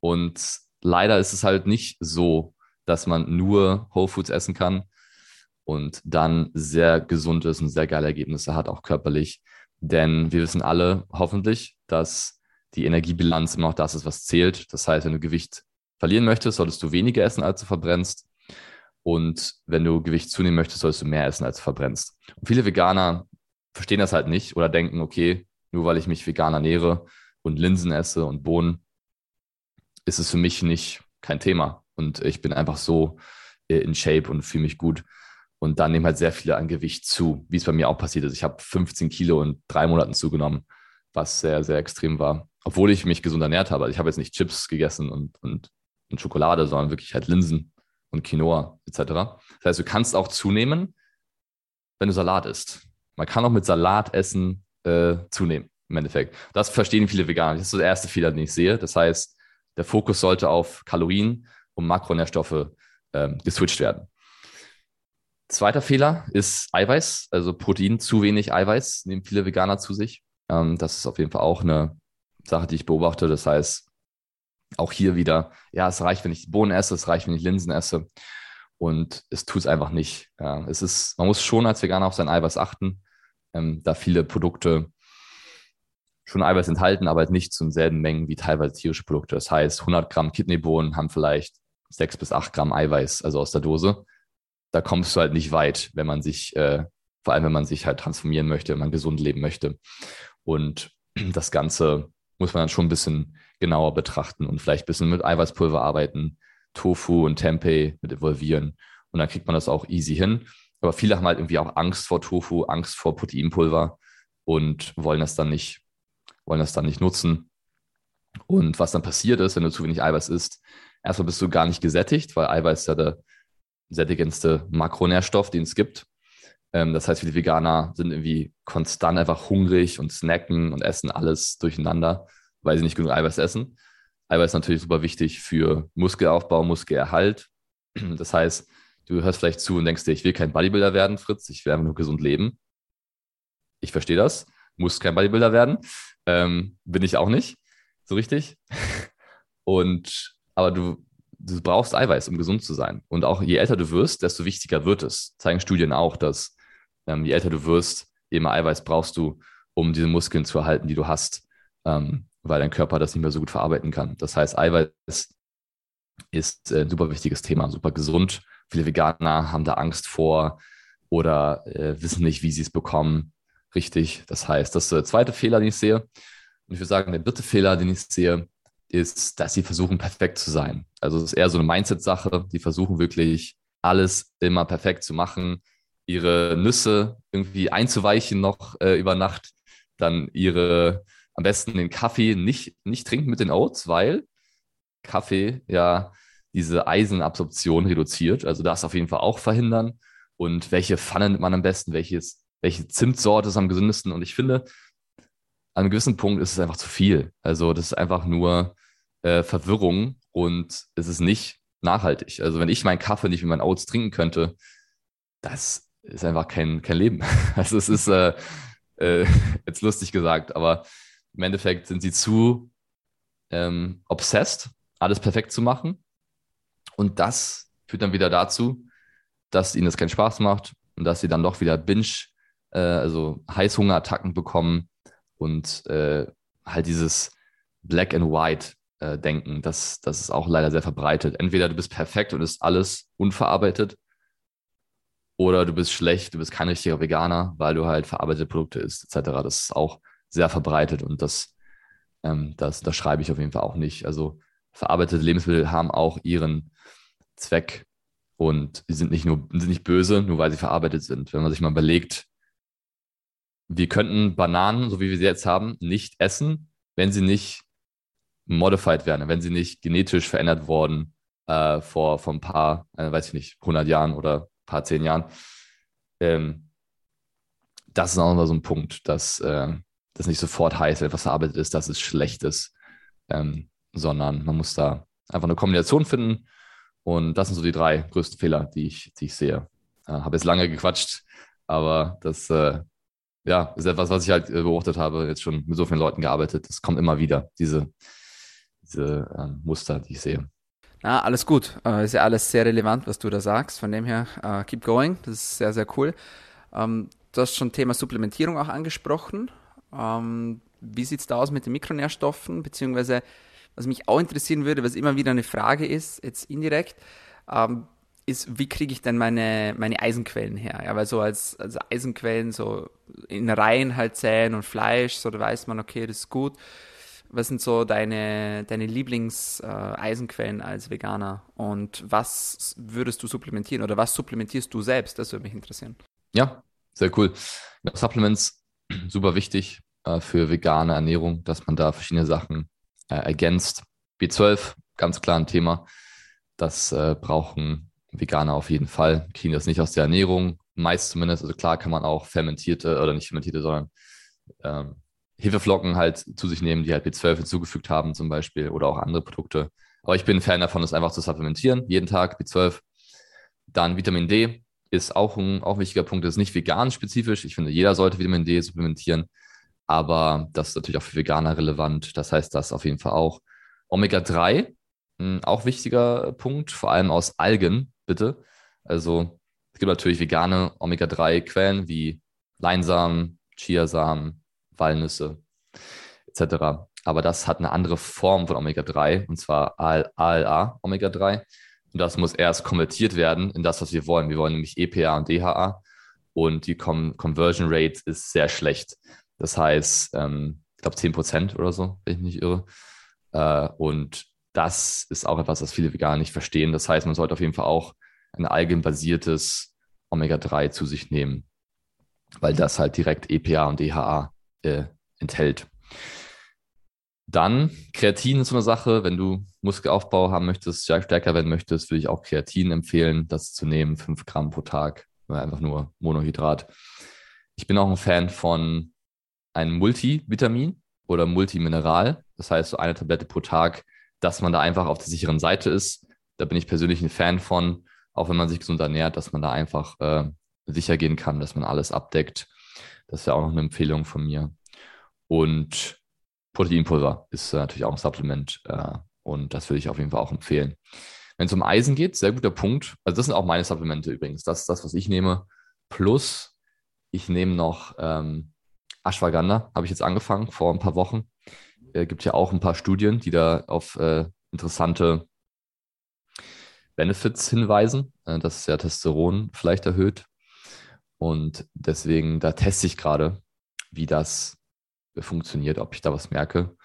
Und leider ist es halt nicht so, dass man nur Whole Foods essen kann und dann sehr gesund ist und sehr geile Ergebnisse hat, auch körperlich. Denn wir wissen alle hoffentlich, dass die Energiebilanz immer auch das ist, was zählt. Das heißt, wenn du Gewicht verlieren möchtest, solltest du weniger essen, als du verbrennst. Und wenn du Gewicht zunehmen möchtest, solltest du mehr essen, als du verbrennst. Und viele Veganer verstehen das halt nicht oder denken, okay, nur weil ich mich vegan ernähre und Linsen esse und Bohnen, ist es für mich nicht kein Thema. Und ich bin einfach so äh, in Shape und fühle mich gut. Und dann nehmen halt sehr viele an Gewicht zu, wie es bei mir auch passiert ist. Ich habe 15 Kilo in drei Monaten zugenommen, was sehr, sehr extrem war. Obwohl ich mich gesund ernährt habe. Also ich habe jetzt nicht Chips gegessen und, und, und Schokolade, sondern wirklich halt Linsen und Quinoa etc. Das heißt, du kannst auch zunehmen, wenn du Salat isst. Man kann auch mit Salat essen äh, zunehmen, im Endeffekt. Das verstehen viele Veganer. Das ist der erste Fehler, den ich sehe. Das heißt, der Fokus sollte auf Kalorien und Makronährstoffe äh, geswitcht werden. Zweiter Fehler ist Eiweiß, also Protein, zu wenig Eiweiß nehmen viele Veganer zu sich. Ähm, das ist auf jeden Fall auch eine Sache, die ich beobachte. Das heißt, auch hier wieder, ja, es reicht, wenn ich Bohnen esse, es reicht, wenn ich Linsen esse. Und es tut es einfach nicht. Ja, es ist, man muss schon als Veganer auf sein Eiweiß achten, ähm, da viele Produkte schon Eiweiß enthalten, aber halt nicht zu denselben Mengen wie teilweise tierische Produkte. Das heißt, 100 Gramm Kidneybohnen haben vielleicht 6 bis 8 Gramm Eiweiß, also aus der Dose da kommst du halt nicht weit, wenn man sich, äh, vor allem wenn man sich halt transformieren möchte, wenn man gesund leben möchte. Und das Ganze muss man dann schon ein bisschen genauer betrachten und vielleicht ein bisschen mit Eiweißpulver arbeiten, Tofu und Tempeh mit involvieren. Und dann kriegt man das auch easy hin. Aber viele haben halt irgendwie auch Angst vor Tofu, Angst vor Proteinpulver und wollen das dann nicht, wollen das dann nicht nutzen. Und was dann passiert ist, wenn du zu wenig Eiweiß isst, erstmal bist du gar nicht gesättigt, weil Eiweiß ja der sättigendste Makronährstoff, den es gibt. Ähm, das heißt, viele Veganer sind irgendwie konstant einfach hungrig und snacken und essen alles durcheinander, weil sie nicht genug Eiweiß essen. Eiweiß ist natürlich super wichtig für Muskelaufbau, Muskelerhalt. Das heißt, du hörst vielleicht zu und denkst dir, ich will kein Bodybuilder werden, Fritz, ich will einfach nur gesund leben. Ich verstehe das, muss kein Bodybuilder werden. Ähm, bin ich auch nicht, so richtig. Und aber du, du brauchst Eiweiß, um gesund zu sein. Und auch je älter du wirst, desto wichtiger wird es. Zeigen Studien auch, dass ähm, je älter du wirst, je mehr Eiweiß brauchst du, um diese Muskeln zu erhalten, die du hast, ähm, weil dein Körper das nicht mehr so gut verarbeiten kann. Das heißt, Eiweiß ist äh, ein super wichtiges Thema, super gesund. Viele Veganer haben da Angst vor oder äh, wissen nicht, wie sie es bekommen. Richtig. Das heißt, das ist der zweite Fehler, den ich sehe. Und ich würde sagen, der dritte Fehler, den ich sehe, ist, dass sie versuchen, perfekt zu sein. Also es ist eher so eine Mindset-Sache. Die versuchen wirklich alles immer perfekt zu machen, ihre Nüsse irgendwie einzuweichen noch äh, über Nacht, dann ihre am besten den Kaffee nicht, nicht trinken mit den Oats, weil Kaffee ja diese Eisenabsorption reduziert. Also das auf jeden Fall auch verhindern. Und welche Pfanne nimmt man am besten? Welches, welche Zimtsorte ist am gesündesten? Und ich finde, an einem gewissen Punkt ist es einfach zu viel. Also das ist einfach nur äh, Verwirrung und es ist nicht nachhaltig. Also wenn ich meinen Kaffee nicht wie mein Oats trinken könnte, das ist einfach kein, kein Leben. Also es ist äh, äh, jetzt lustig gesagt, aber im Endeffekt sind sie zu ähm, obsessed, alles perfekt zu machen. Und das führt dann wieder dazu, dass ihnen das keinen Spaß macht und dass sie dann doch wieder Binge, äh, also Heißhungerattacken bekommen und äh, halt dieses Black and White äh, Denken, das, das ist auch leider sehr verbreitet. Entweder du bist perfekt und ist alles unverarbeitet oder du bist schlecht, du bist kein richtiger Veganer, weil du halt verarbeitete Produkte isst, etc. Das ist auch sehr verbreitet und das, ähm, das, das schreibe ich auf jeden Fall auch nicht. Also verarbeitete Lebensmittel haben auch ihren Zweck und sind nicht nur sind nicht böse, nur weil sie verarbeitet sind. Wenn man sich mal überlegt, wir könnten Bananen, so wie wir sie jetzt haben, nicht essen, wenn sie nicht modified werden, wenn sie nicht genetisch verändert worden äh, vor, vor ein paar, äh, weiß ich nicht, 100 Jahren oder ein paar zehn Jahren. Ähm, das ist auch immer so ein Punkt, dass äh, das nicht sofort heißt, wenn etwas verarbeitet ist, dass es schlecht ist, ähm, sondern man muss da einfach eine Kombination finden. Und das sind so die drei größten Fehler, die ich, die ich sehe. Äh, habe jetzt lange gequatscht, aber das äh, ja, ist etwas, was ich halt äh, beobachtet habe, jetzt schon mit so vielen Leuten gearbeitet. Das kommt immer wieder, diese, diese äh, Muster, die ich sehe. Na, alles gut. Äh, ist ja alles sehr relevant, was du da sagst. Von dem her, uh, keep going. Das ist sehr, sehr cool. Ähm, du hast schon Thema Supplementierung auch angesprochen. Ähm, wie sieht es da aus mit den Mikronährstoffen? Beziehungsweise, was mich auch interessieren würde, was immer wieder eine Frage ist, jetzt indirekt, ähm, ist, wie kriege ich denn meine, meine Eisenquellen her? Ja, weil so als, als Eisenquellen so in Reihen halt säen und Fleisch, so da weiß man, okay, das ist gut. Was sind so deine, deine Lieblings-Eisenquellen äh, als Veganer? Und was würdest du supplementieren oder was supplementierst du selbst? Das würde mich interessieren. Ja, sehr cool. Supplements, super wichtig äh, für vegane Ernährung, dass man da verschiedene Sachen äh, ergänzt. B12, ganz klar ein Thema. Das äh, brauchen Veganer auf jeden Fall. Kriegen das nicht aus der Ernährung, meist zumindest. Also klar kann man auch fermentierte oder nicht fermentierte, sondern ähm, Hefeflocken halt zu sich nehmen, die halt B12 hinzugefügt haben zum Beispiel oder auch andere Produkte. Aber ich bin ein Fan davon, das einfach zu supplementieren, jeden Tag B12. Dann Vitamin D ist auch ein, auch ein wichtiger Punkt, das ist nicht vegan spezifisch. Ich finde, jeder sollte Vitamin D supplementieren, aber das ist natürlich auch für Veganer relevant. Das heißt, das auf jeden Fall auch. Omega-3, hm, auch wichtiger Punkt, vor allem aus Algen, bitte. Also es gibt natürlich vegane Omega-3-Quellen wie Leinsamen, Chiasamen, Walnüsse etc. Aber das hat eine andere Form von Omega-3 und zwar ALA Omega-3. Und das muss erst konvertiert werden in das, was wir wollen. Wir wollen nämlich EPA und DHA und die Con Conversion Rate ist sehr schlecht. Das heißt, ähm, ich glaube 10 Prozent oder so, wenn ich mich nicht irre. Äh, und das ist auch etwas, was viele Veganer nicht verstehen. Das heißt, man sollte auf jeden Fall auch ein algenbasiertes Omega-3 zu sich nehmen, weil das halt direkt EPA und DHA äh, enthält. Dann Kreatin ist so eine Sache, wenn du Muskelaufbau haben möchtest, stärker werden möchtest, würde ich auch Kreatin empfehlen, das zu nehmen, 5 Gramm pro Tag, einfach nur Monohydrat. Ich bin auch ein Fan von einem Multivitamin oder Multimineral, das heißt so eine Tablette pro Tag, dass man da einfach auf der sicheren Seite ist. Da bin ich persönlich ein Fan von, auch wenn man sich gesund ernährt, dass man da einfach äh, sicher gehen kann, dass man alles abdeckt. Das ja auch noch eine Empfehlung von mir. Und Proteinpulver ist äh, natürlich auch ein Supplement, äh, Und das würde ich auf jeden Fall auch empfehlen. Wenn es um Eisen geht, sehr guter Punkt. Also das sind auch meine Supplemente übrigens. Das ist das, was ich nehme. Plus, ich nehme noch ähm, Ashwagandha, habe ich jetzt angefangen vor ein paar Wochen. Äh, gibt ja auch ein paar Studien, die da auf äh, interessante Benefits hinweisen, äh, dass ja Testosteron vielleicht erhöht. Und deswegen, da teste ich gerade, wie das funktioniert, ob ich da was merke.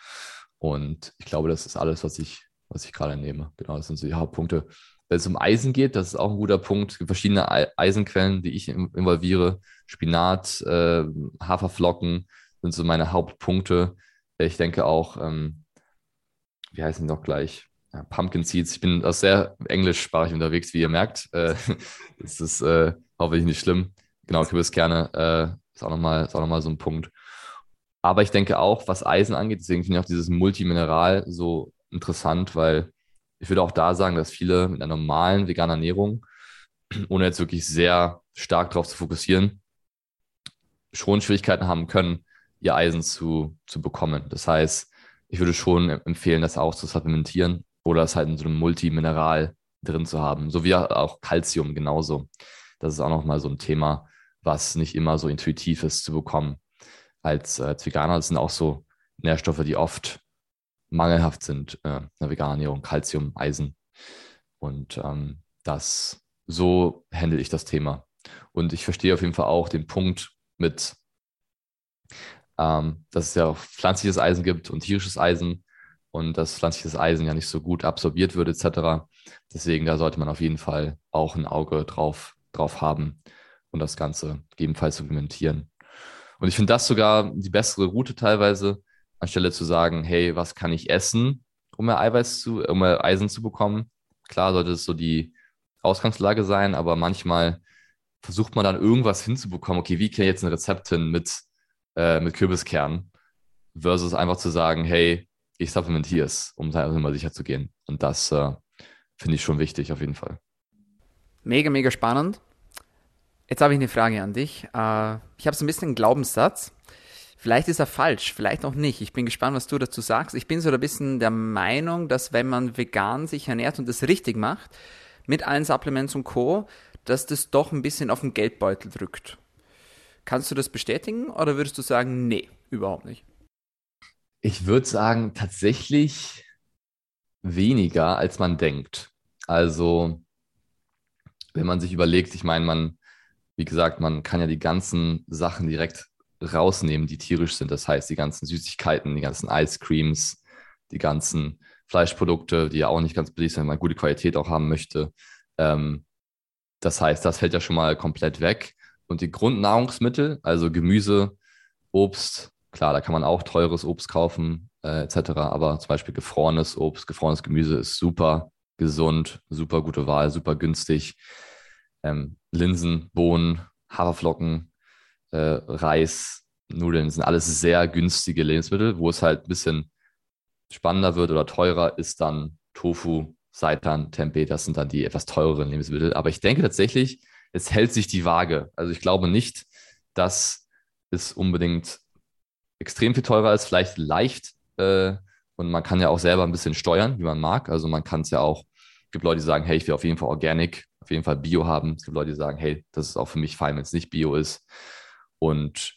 Und ich glaube, das ist alles, was ich, was ich gerade nehme. Genau, das sind so die Hauptpunkte. Wenn es um Eisen geht, das ist auch ein guter Punkt. Es gibt verschiedene Eisenquellen, die ich involviere. Spinat, äh, Haferflocken sind so meine Hauptpunkte. Ich denke auch, ähm, wie heißen die noch gleich? Ja, Pumpkin Seeds. Ich bin auch sehr englischsprachig unterwegs, wie ihr merkt. Äh, das ist äh, hoffentlich nicht schlimm. Genau, Kürbiskerne äh, ist auch nochmal noch so ein Punkt. Aber ich denke auch, was Eisen angeht, deswegen finde ich auch dieses Multimineral so interessant, weil ich würde auch da sagen, dass viele mit einer normalen veganen Ernährung, ohne jetzt wirklich sehr stark darauf zu fokussieren, schon Schwierigkeiten haben können, ihr Eisen zu, zu bekommen. Das heißt, ich würde schon empfehlen, das auch zu supplementieren oder es halt in so einem Multimineral drin zu haben, so wie auch Calcium genauso. Das ist auch nochmal so ein Thema, was nicht immer so intuitiv ist zu bekommen. Als, äh, als Veganer das sind auch so Nährstoffe, die oft mangelhaft sind äh, in der veganen Ernährung, Calcium, Eisen. Und ähm, das, so handle ich das Thema. Und ich verstehe auf jeden Fall auch den Punkt mit, ähm, dass es ja auch pflanzliches Eisen gibt und tierisches Eisen und dass pflanzliches Eisen ja nicht so gut absorbiert wird etc. Deswegen da sollte man auf jeden Fall auch ein Auge drauf, drauf haben und das Ganze gegebenenfalls supplementieren. Und ich finde das sogar die bessere Route teilweise, anstelle zu sagen, hey, was kann ich essen, um mehr Eiweiß zu, um mehr Eisen zu bekommen. Klar sollte es so die Ausgangslage sein, aber manchmal versucht man dann irgendwas hinzubekommen. Okay, wie kriege ich jetzt ein Rezept hin mit, äh, mit Kürbiskern? Versus einfach zu sagen, hey, ich supplementiere es, um da immer sicher zu gehen. Und das äh, finde ich schon wichtig auf jeden Fall. Mega, mega spannend. Jetzt habe ich eine Frage an dich. Äh, ich habe so ein bisschen einen Glaubenssatz. Vielleicht ist er falsch, vielleicht auch nicht. Ich bin gespannt, was du dazu sagst. Ich bin so ein bisschen der Meinung, dass wenn man vegan sich ernährt und das richtig macht, mit allen Supplements und Co., dass das doch ein bisschen auf den Geldbeutel drückt. Kannst du das bestätigen oder würdest du sagen, nee, überhaupt nicht? Ich würde sagen, tatsächlich weniger, als man denkt. Also, wenn man sich überlegt, ich meine, man, wie gesagt, man kann ja die ganzen Sachen direkt rausnehmen, die tierisch sind. Das heißt, die ganzen Süßigkeiten, die ganzen Ice Creams, die ganzen Fleischprodukte, die ja auch nicht ganz billig sind, wenn man gute Qualität auch haben möchte. Ähm, das heißt, das fällt ja schon mal komplett weg. Und die Grundnahrungsmittel, also Gemüse, Obst, klar, da kann man auch teures Obst kaufen, äh, etc. Aber zum Beispiel gefrorenes Obst, gefrorenes Gemüse ist super gesund, super gute Wahl, super günstig. Ähm, Linsen, Bohnen, Haferflocken, äh, Reis, Nudeln sind alles sehr günstige Lebensmittel. Wo es halt ein bisschen spannender wird oder teurer, ist dann Tofu, Seitan, Tempeh. Das sind dann die etwas teureren Lebensmittel. Aber ich denke tatsächlich, es hält sich die Waage. Also ich glaube nicht, dass es unbedingt extrem viel teurer ist, vielleicht leicht. Äh, und man kann ja auch selber ein bisschen steuern, wie man mag. Also man kann es ja auch, es gibt Leute, die sagen, hey, ich will auf jeden Fall Organic, auf jeden Fall Bio haben. Es gibt Leute, die sagen, hey, das ist auch für mich fein, wenn es nicht Bio ist. Und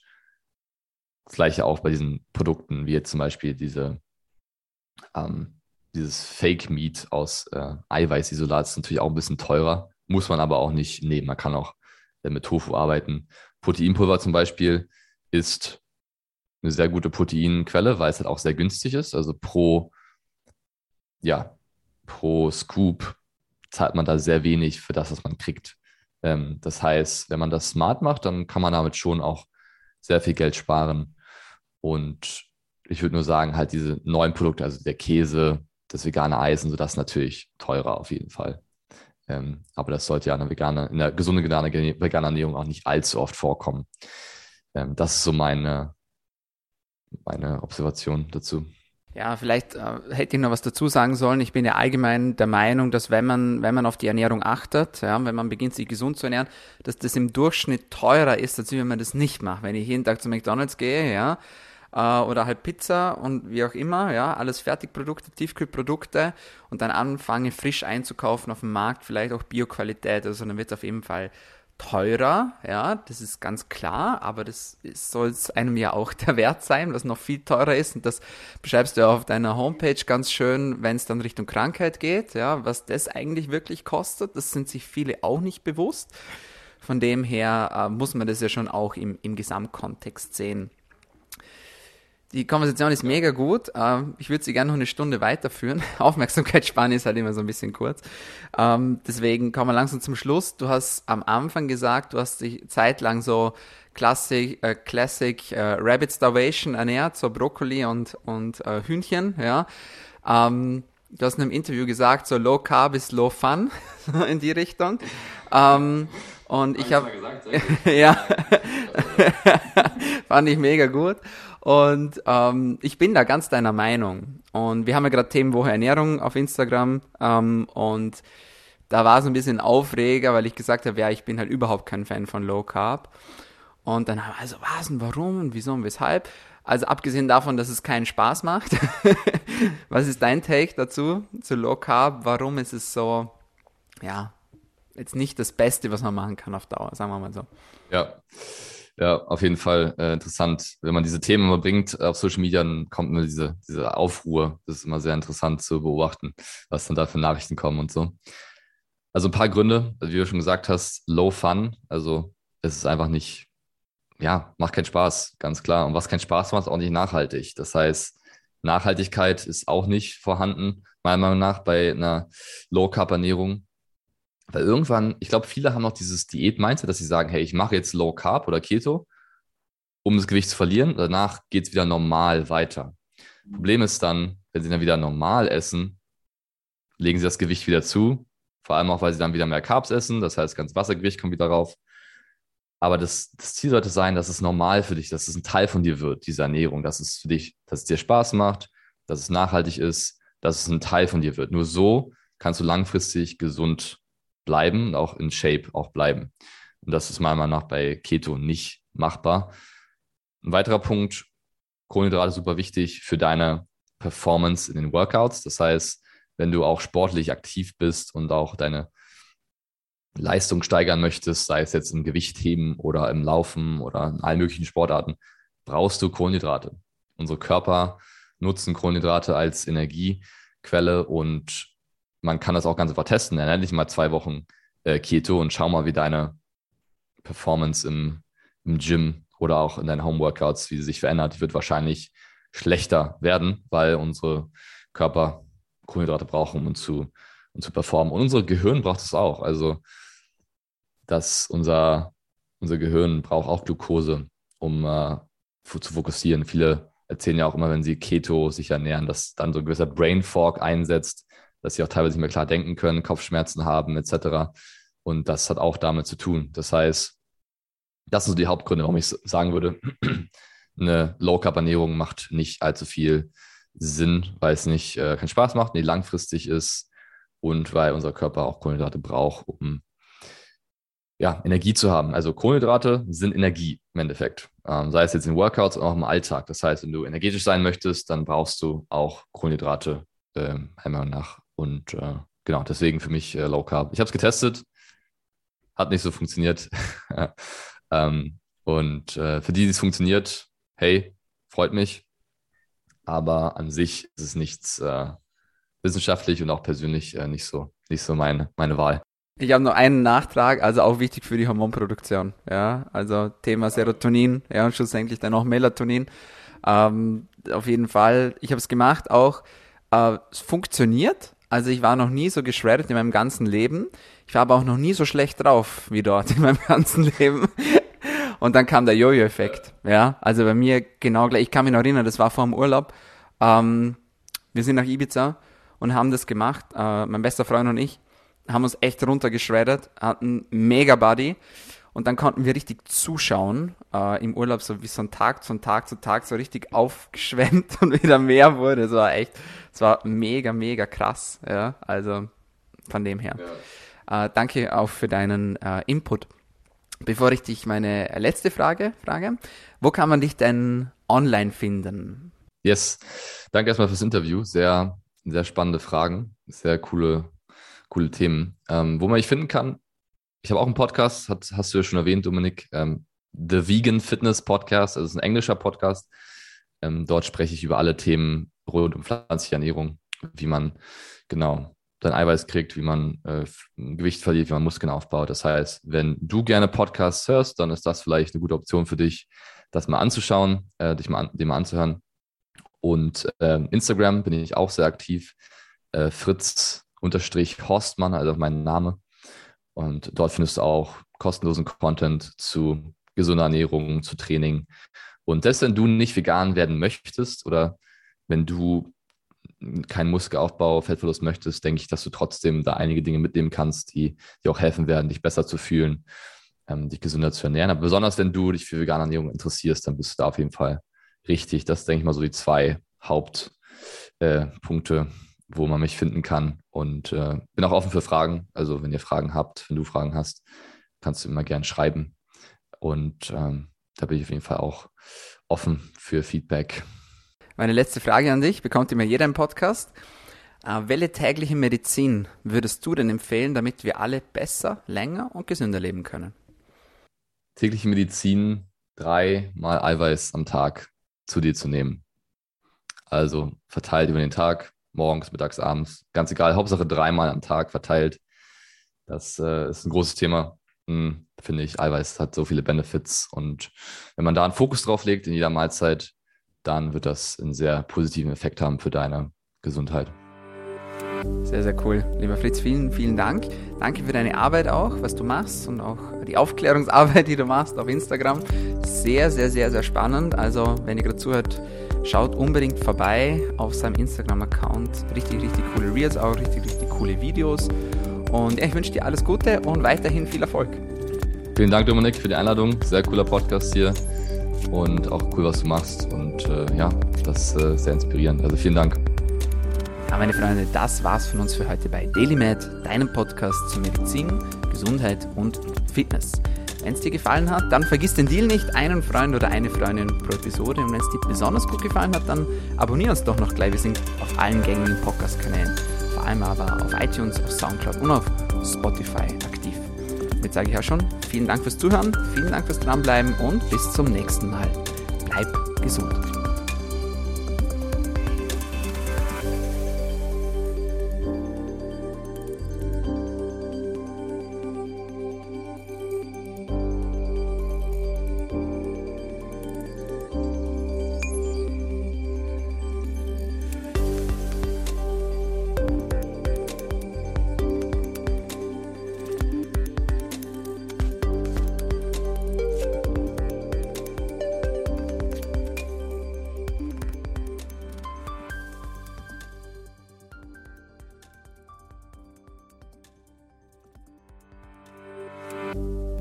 das gleiche auch bei diesen Produkten, wie jetzt zum Beispiel diese, ähm, dieses Fake Meat aus äh, Eiweißisolat, ist natürlich auch ein bisschen teurer, muss man aber auch nicht nehmen. Man kann auch äh, mit Tofu arbeiten. Proteinpulver zum Beispiel ist eine sehr gute Proteinquelle, weil es halt auch sehr günstig ist. Also pro, ja, pro Scoop zahlt man da sehr wenig für das, was man kriegt. Ähm, das heißt, wenn man das smart macht, dann kann man damit schon auch sehr viel Geld sparen. Und ich würde nur sagen, halt diese neuen Produkte, also der Käse, das vegane Eisen, so das natürlich teurer auf jeden Fall. Ähm, aber das sollte ja in einer, vegane, in einer gesunden vegane, vegane Ernährung auch nicht allzu oft vorkommen. Ähm, das ist so meine, meine Observation dazu. Ja, vielleicht äh, hätte ich noch was dazu sagen sollen. Ich bin ja allgemein der Meinung, dass wenn man, wenn man auf die Ernährung achtet, ja, wenn man beginnt, sich gesund zu ernähren, dass das im Durchschnitt teurer ist, als wenn man das nicht macht. Wenn ich jeden Tag zu McDonalds gehe, ja, äh, oder halt Pizza und wie auch immer, ja, alles Fertigprodukte, Tiefkühlprodukte und dann anfange frisch einzukaufen auf dem Markt, vielleicht auch Bioqualität, also dann wird es auf jeden Fall teurer, ja, das ist ganz klar, aber das soll es einem ja auch der Wert sein, was noch viel teurer ist und das beschreibst du ja auf deiner Homepage ganz schön, wenn es dann Richtung Krankheit geht, ja, was das eigentlich wirklich kostet, das sind sich viele auch nicht bewusst. Von dem her äh, muss man das ja schon auch im, im Gesamtkontext sehen. Die Konversation ist mega gut. Ähm, ich würde sie gerne noch eine Stunde weiterführen. Aufmerksamkeitsspanne ist halt immer so ein bisschen kurz. Ähm, deswegen kommen wir langsam zum Schluss. Du hast am Anfang gesagt, du hast dich zeitlang so Classic, äh, Classic äh, Rabbit Starvation ernährt, so Brokkoli und, und äh, Hühnchen, ja. Ähm, du hast in einem Interview gesagt, so Low Carb ist Low Fun, in die Richtung. Ähm, und ich habe, ja, fand ich mega gut. Und ähm, ich bin da ganz deiner Meinung. Und wir haben ja gerade Themenwoche Ernährung auf Instagram. Ähm, und da war so ein bisschen Aufreger, weil ich gesagt habe, ja, ich bin halt überhaupt kein Fan von Low Carb. Und dann haben wir also, was und warum und wieso und weshalb? Also abgesehen davon, dass es keinen Spaß macht. was ist dein Take dazu, zu Low Carb? Warum ist es so, ja, jetzt nicht das Beste, was man machen kann auf Dauer, sagen wir mal so. Ja, ja, auf jeden Fall äh, interessant. Wenn man diese Themen immer bringt auf Social Media, dann kommt immer diese, diese Aufruhr. Das ist immer sehr interessant zu beobachten, was dann da für Nachrichten kommen und so. Also ein paar Gründe, also wie du schon gesagt hast, low fun. Also es ist einfach nicht, ja, macht keinen Spaß, ganz klar. Und was keinen Spaß macht, ist auch nicht nachhaltig. Das heißt, Nachhaltigkeit ist auch nicht vorhanden, meiner Meinung nach, bei einer Low-Carb-Ernährung. Weil irgendwann, ich glaube, viele haben noch dieses Diät-Mindset, dass sie sagen, hey, ich mache jetzt Low Carb oder Keto, um das Gewicht zu verlieren. Danach geht es wieder normal weiter. Problem ist dann, wenn sie dann wieder normal essen, legen sie das Gewicht wieder zu. Vor allem auch, weil sie dann wieder mehr Carbs essen. Das heißt, das ganze Wassergewicht kommt wieder rauf. Aber das, das, Ziel sollte sein, dass es normal für dich, dass es ein Teil von dir wird, diese Ernährung, dass es für dich, dass es dir Spaß macht, dass es nachhaltig ist, dass es ein Teil von dir wird. Nur so kannst du langfristig gesund bleiben und auch in Shape auch bleiben. Und das ist meiner Meinung nach bei Keto nicht machbar. Ein weiterer Punkt, Kohlenhydrate super wichtig für deine Performance in den Workouts. Das heißt, wenn du auch sportlich aktiv bist und auch deine Leistung steigern möchtest, sei es jetzt im Gewichtheben oder im Laufen oder in allen möglichen Sportarten, brauchst du Kohlenhydrate. Unsere Körper nutzen Kohlenhydrate als Energiequelle und man kann das auch ganz einfach testen. Ernähr dich mal zwei Wochen äh, Keto und schau mal, wie deine Performance im, im Gym oder auch in deinen Homeworkouts, wie sie sich verändert. Die wird wahrscheinlich schlechter werden, weil unsere Körper Kohlenhydrate brauchen, um zu, um zu performen. Und unser Gehirn braucht es auch. Also, dass unser, unser Gehirn braucht auch Glucose, um äh, zu fokussieren. Viele erzählen ja auch immer, wenn sie Keto sich ernähren, dass dann so ein gewisser Brain Fog einsetzt, dass sie auch teilweise nicht mehr klar denken können, Kopfschmerzen haben etc. Und das hat auch damit zu tun. Das heißt, das sind so die Hauptgründe, warum ich sagen würde, eine Low-Carb-Ernährung macht nicht allzu viel Sinn, weil es nicht äh, keinen Spaß macht, nicht langfristig ist und weil unser Körper auch Kohlenhydrate braucht, um ja, Energie zu haben. Also Kohlenhydrate sind Energie im Endeffekt. Ähm, sei es jetzt in Workouts oder auch im Alltag. Das heißt, wenn du energetisch sein möchtest, dann brauchst du auch Kohlenhydrate, äh, einmal nach und äh, genau, deswegen für mich äh, Low Carb. Ich habe es getestet, hat nicht so funktioniert. ähm, und äh, für die, die es funktioniert, hey, freut mich. Aber an sich ist es nichts äh, wissenschaftlich und auch persönlich äh, nicht so, nicht so meine, meine Wahl. Ich habe noch einen Nachtrag, also auch wichtig für die Hormonproduktion. Ja, also Thema Serotonin, ja, und schlussendlich dann auch Melatonin. Ähm, auf jeden Fall, ich habe es gemacht, auch äh, es funktioniert, also ich war noch nie so geschreddet in meinem ganzen Leben. Ich war aber auch noch nie so schlecht drauf wie dort in meinem ganzen Leben. Und dann kam der Jojo-Effekt. Ja, also bei mir genau gleich. Ich kann mich noch erinnern, das war vor dem Urlaub. Ähm, wir sind nach Ibiza und haben das gemacht. Äh, mein bester Freund und ich haben uns echt runtergeschreddert, hatten mega Buddy. Und dann konnten wir richtig zuschauen äh, im Urlaub, so wie so ein Tag von Tag zu Tag so richtig aufgeschwemmt und wieder mehr wurde. Es war echt, es war mega, mega krass. Ja, also von dem her. Ja. Äh, danke auch für deinen äh, Input. Bevor ich dich meine letzte Frage frage, wo kann man dich denn online finden? Yes, danke erstmal fürs Interview. Sehr, sehr spannende Fragen, sehr coole, coole Themen. Ähm, wo man mich finden kann, ich habe auch einen Podcast, hat, hast du ja schon erwähnt, Dominik, ähm, The Vegan Fitness Podcast, also ist ein englischer Podcast. Ähm, dort spreche ich über alle Themen rund um pflanzliche Ernährung, wie man genau sein Eiweiß kriegt, wie man äh, Gewicht verliert, wie man Muskeln aufbaut. Das heißt, wenn du gerne Podcasts hörst, dann ist das vielleicht eine gute Option für dich, das mal anzuschauen, äh, dich mal, an, dem mal anzuhören. Und äh, Instagram bin ich auch sehr aktiv. Äh, Fritz unterstrich Horstmann, also mein Name. Und dort findest du auch kostenlosen Content zu gesunder Ernährung, zu Training. Und selbst wenn du nicht vegan werden möchtest oder wenn du keinen Muskelaufbau, Fettverlust möchtest, denke ich, dass du trotzdem da einige Dinge mitnehmen kannst, die dir auch helfen werden, dich besser zu fühlen, ähm, dich gesünder zu ernähren. Aber besonders wenn du dich für vegane Ernährung interessierst, dann bist du da auf jeden Fall richtig. Das denke ich mal so die zwei Hauptpunkte, äh, wo man mich finden kann. Und äh, bin auch offen für Fragen. Also wenn ihr Fragen habt, wenn du Fragen hast, kannst du immer gern schreiben. Und ähm, da bin ich auf jeden Fall auch offen für Feedback. Meine letzte Frage an dich, bekommt immer jeder im Podcast. Äh, welche tägliche Medizin würdest du denn empfehlen, damit wir alle besser, länger und gesünder leben können? Tägliche Medizin, dreimal Eiweiß am Tag zu dir zu nehmen. Also verteilt über den Tag, morgens, mittags, abends, ganz egal, Hauptsache dreimal am Tag verteilt. Das äh, ist ein großes Thema, hm, finde ich. Eiweiß hat so viele Benefits und wenn man da einen Fokus drauf legt in jeder Mahlzeit, dann wird das einen sehr positiven Effekt haben für deine Gesundheit. Sehr, sehr cool. Lieber Fritz, vielen, vielen Dank. Danke für deine Arbeit auch, was du machst und auch die Aufklärungsarbeit, die du machst auf Instagram. Sehr, sehr, sehr, sehr spannend. Also, wenn ihr gerade zuhört, schaut unbedingt vorbei auf seinem Instagram-Account. Richtig, richtig coole Reels, auch richtig, richtig coole Videos. Und ja, ich wünsche dir alles Gute und weiterhin viel Erfolg. Vielen Dank, Dominik, für die Einladung. Sehr cooler Podcast hier und auch cool, was du machst. Und äh, ja, das ist äh, sehr inspirierend. Also vielen Dank. Ja, meine Freunde, das war's von uns für heute bei DailyMed, deinem Podcast zu Medizin, Gesundheit und Fitness. Wenn es dir gefallen hat, dann vergiss den Deal nicht, einen Freund oder eine Freundin pro Episode. Und wenn es dir besonders gut gefallen hat, dann abonnier uns doch noch gleich. Wir sind auf allen gängigen Podcast-Kanälen, vor allem aber auf iTunes, auf Soundcloud und auf Spotify aktiv. Jetzt sage ich auch schon, vielen Dank fürs Zuhören, vielen Dank fürs Dranbleiben und bis zum nächsten Mal. Bleib gesund.